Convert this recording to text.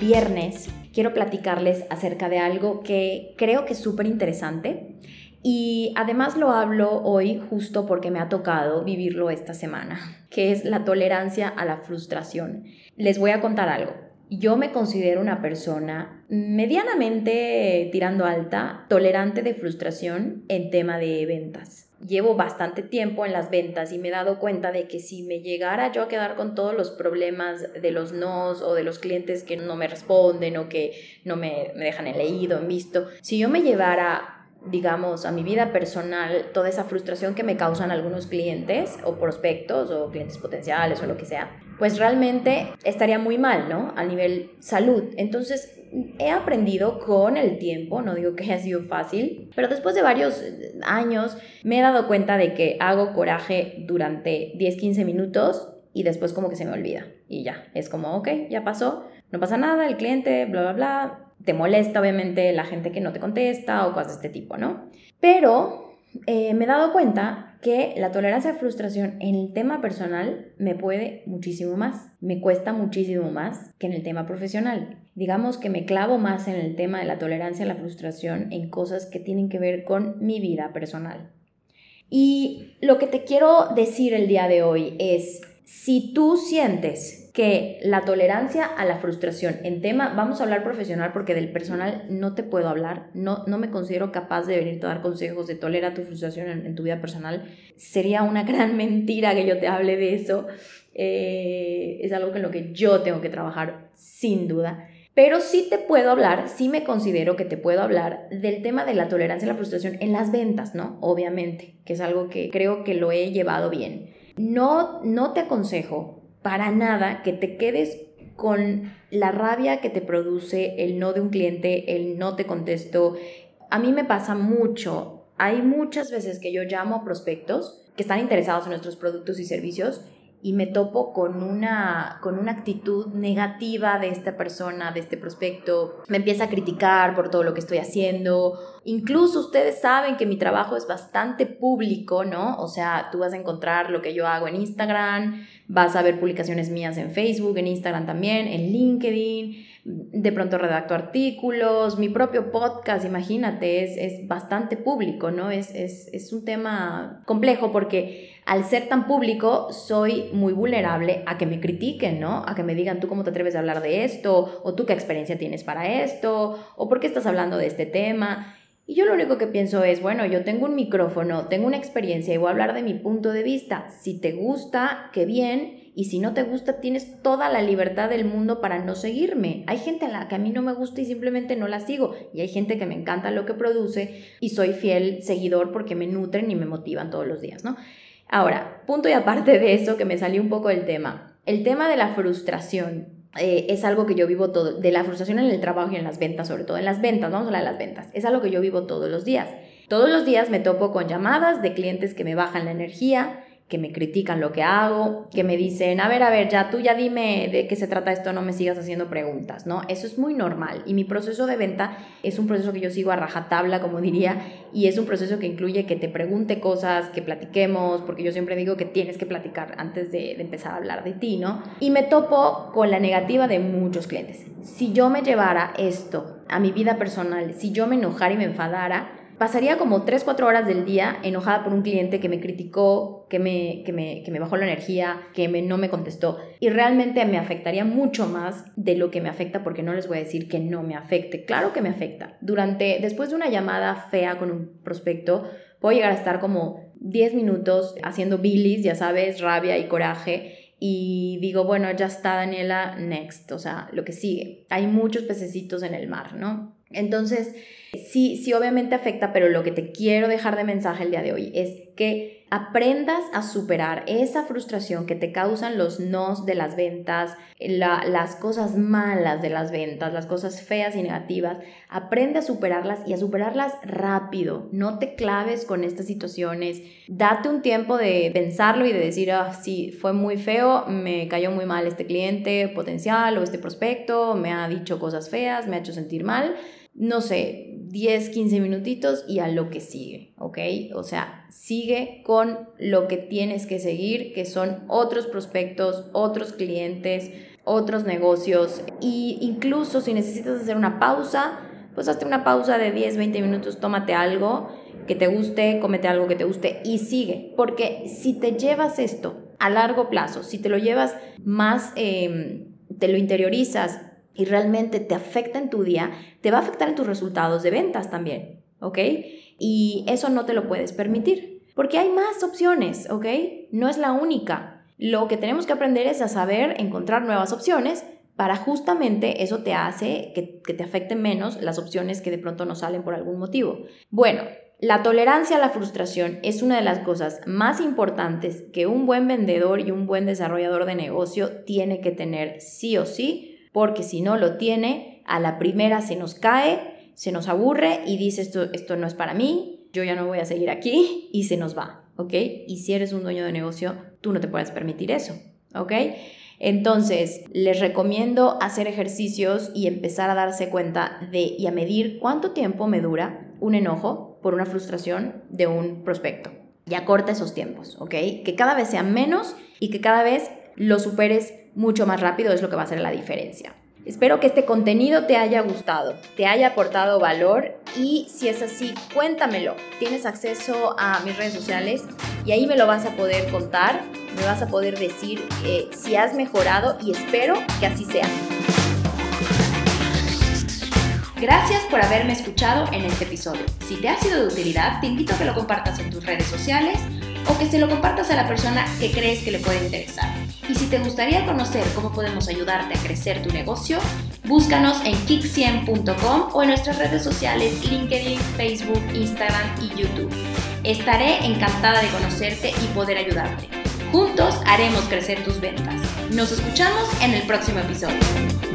viernes quiero platicarles acerca de algo que creo que es súper interesante y además lo hablo hoy justo porque me ha tocado vivirlo esta semana, que es la tolerancia a la frustración. Les voy a contar algo. Yo me considero una persona medianamente tirando alta, tolerante de frustración en tema de ventas llevo bastante tiempo en las ventas y me he dado cuenta de que si me llegara yo a quedar con todos los problemas de los nos o de los clientes que no me responden o que no me, me dejan en leído, en visto, si yo me llevara digamos, a mi vida personal, toda esa frustración que me causan algunos clientes o prospectos o clientes potenciales o lo que sea, pues realmente estaría muy mal, ¿no? A nivel salud. Entonces, he aprendido con el tiempo, no digo que haya sido fácil, pero después de varios años me he dado cuenta de que hago coraje durante 10, 15 minutos y después como que se me olvida y ya, es como, ok, ya pasó, no pasa nada, el cliente, bla, bla, bla, te molesta obviamente la gente que no te contesta o cosas de este tipo, ¿no? Pero eh, me he dado cuenta que la tolerancia a frustración en el tema personal me puede muchísimo más, me cuesta muchísimo más que en el tema profesional. Digamos que me clavo más en el tema de la tolerancia a la frustración en cosas que tienen que ver con mi vida personal. Y lo que te quiero decir el día de hoy es, si tú sientes que la tolerancia a la frustración en tema, vamos a hablar profesional porque del personal no te puedo hablar, no, no me considero capaz de venirte a dar consejos de tolera tu frustración en, tu vida personal. Sería una gran mentira que yo te hable de eso. Eh, es algo en lo que yo tengo que trabajar sin duda. Pero sí te puedo hablar, sí me considero que te puedo hablar del tema de la tolerancia a la frustración en las ventas, ¿no? Obviamente, que es algo que creo que lo he llevado bien. No, no te aconsejo para nada que te quedes con la rabia que te produce el no de un cliente, el no te contesto. A mí me pasa mucho. Hay muchas veces que yo llamo a prospectos que están interesados en nuestros productos y servicios y me topo con una, con una actitud negativa de esta persona, de este prospecto. Me empieza a criticar por todo lo que estoy haciendo. Incluso ustedes saben que mi trabajo es bastante público, ¿no? O sea, tú vas a encontrar lo que yo hago en Instagram, vas a ver publicaciones mías en Facebook, en Instagram también, en LinkedIn. De pronto redacto artículos, mi propio podcast, imagínate, es, es bastante público, ¿no? Es, es, es un tema complejo porque al ser tan público, soy muy vulnerable a que me critiquen, ¿no? A que me digan, tú cómo te atreves a hablar de esto, o tú qué experiencia tienes para esto, o por qué estás hablando de este tema. Y yo lo único que pienso es, bueno, yo tengo un micrófono, tengo una experiencia y voy a hablar de mi punto de vista. Si te gusta, qué bien. Y si no te gusta, tienes toda la libertad del mundo para no seguirme. Hay gente a la que a mí no me gusta y simplemente no la sigo. Y hay gente que me encanta lo que produce y soy fiel seguidor porque me nutren y me motivan todos los días, ¿no? Ahora, punto y aparte de eso, que me salió un poco del tema, el tema de la frustración eh, es algo que yo vivo todo, de la frustración en el trabajo y en las ventas, sobre todo en las ventas, vamos a hablar de las ventas, es algo que yo vivo todos los días. Todos los días me topo con llamadas de clientes que me bajan la energía, que me critican lo que hago, que me dicen, a ver, a ver, ya tú ya dime de qué se trata esto, no me sigas haciendo preguntas, ¿no? Eso es muy normal y mi proceso de venta es un proceso que yo sigo a rajatabla, como diría, y es un proceso que incluye que te pregunte cosas, que platiquemos, porque yo siempre digo que tienes que platicar antes de, empezar a hablar de ti, ¿no? Y me topo con la negativa de muchos clientes. Si yo me llevara esto a mi vida personal, si yo me enojara y me enfadara, pasaría como 3, 4 horas del día enojada por un cliente que me criticó, que me, que me, que me bajó la energía, que me, no me contestó. Y realmente me afectaría mucho más de lo que me afecta porque no les voy a decir que no me afecte. Claro que me afecta. Durante, después de una llamada fea con un prospecto, puedo llegar a estar como 10 minutos haciendo bilis, ya sabes, rabia y coraje. Y digo, bueno, ya está Daniela, next, o sea, lo que sigue. Hay muchos pececitos en el mar, ¿no? Entonces, Sí, sí, obviamente afecta, pero lo que te quiero dejar de mensaje el día de hoy es que aprendas a superar esa frustración que te causan los nos de las ventas, las cosas malas de las ventas, las cosas feas y negativas. Aprende a superarlas y a superarlas rápido. No te claves con estas situaciones. Date un tiempo de pensarlo y de decir, ah, sí, fue muy feo, me cayó muy mal este cliente potencial o este prospecto, me ha dicho cosas feas, me ha hecho sentir mal no sé, 10, 15 minutitos y a lo que sigue, ¿ok? O sea, sigue con lo que tienes que seguir, que son otros prospectos, otros clientes, otros negocios. Y incluso si necesitas hacer una pausa, pues hazte una pausa de 10, 20 minutos, tómate algo que te guste, comete algo que te guste y sigue. Porque si te llevas esto a largo plazo, si te lo llevas más, em, te lo interiorizas y realmente te afecta en tu día, te va a afectar en tus resultados de ventas también, ¿ok? Y eso no te lo puedes permitir, porque hay más opciones, ¿ok? No es la única. Lo que tenemos que aprender es a saber encontrar nuevas opciones para justamente eso te hace que, que te afecten menos las opciones que de pronto no salen por algún motivo. Bueno, la tolerancia a la frustración es una de las cosas más importantes que un buen vendedor y un buen desarrollador de negocio tiene que tener sí o sí porque si no lo tiene, a la primera se nos cae, se nos aburre y dice esto, esto no es para mí, yo ya no voy a seguir aquí y se nos va, ¿ok? Y si eres un dueño de negocio, tú no te puedes permitir eso, ¿ok? Entonces, les recomiendo hacer ejercicios y empezar a darse cuenta de y a medir cuánto tiempo me dura un enojo por una frustración de un prospecto. Ya corta esos tiempos, ¿ok? Que cada vez sean menos y que cada vez lo superes mucho más rápido es lo que va a hacer la diferencia. Espero que este contenido te haya gustado, te haya aportado valor y si es así, cuéntamelo. Tienes acceso a mis redes sociales y ahí me lo vas a poder contar, me vas a poder decir eh, si has mejorado y espero que así sea. Gracias por haberme escuchado en este episodio. Si te ha sido de utilidad, te invito a que lo compartas en tus redes sociales o que se lo compartas a la persona que crees que le puede interesar. Y si te gustaría conocer cómo podemos ayudarte a crecer tu negocio, búscanos en kick100.com o en nuestras redes sociales LinkedIn, Facebook, Instagram y YouTube. Estaré encantada de conocerte y poder ayudarte. Juntos haremos crecer tus ventas. Nos escuchamos en el próximo episodio.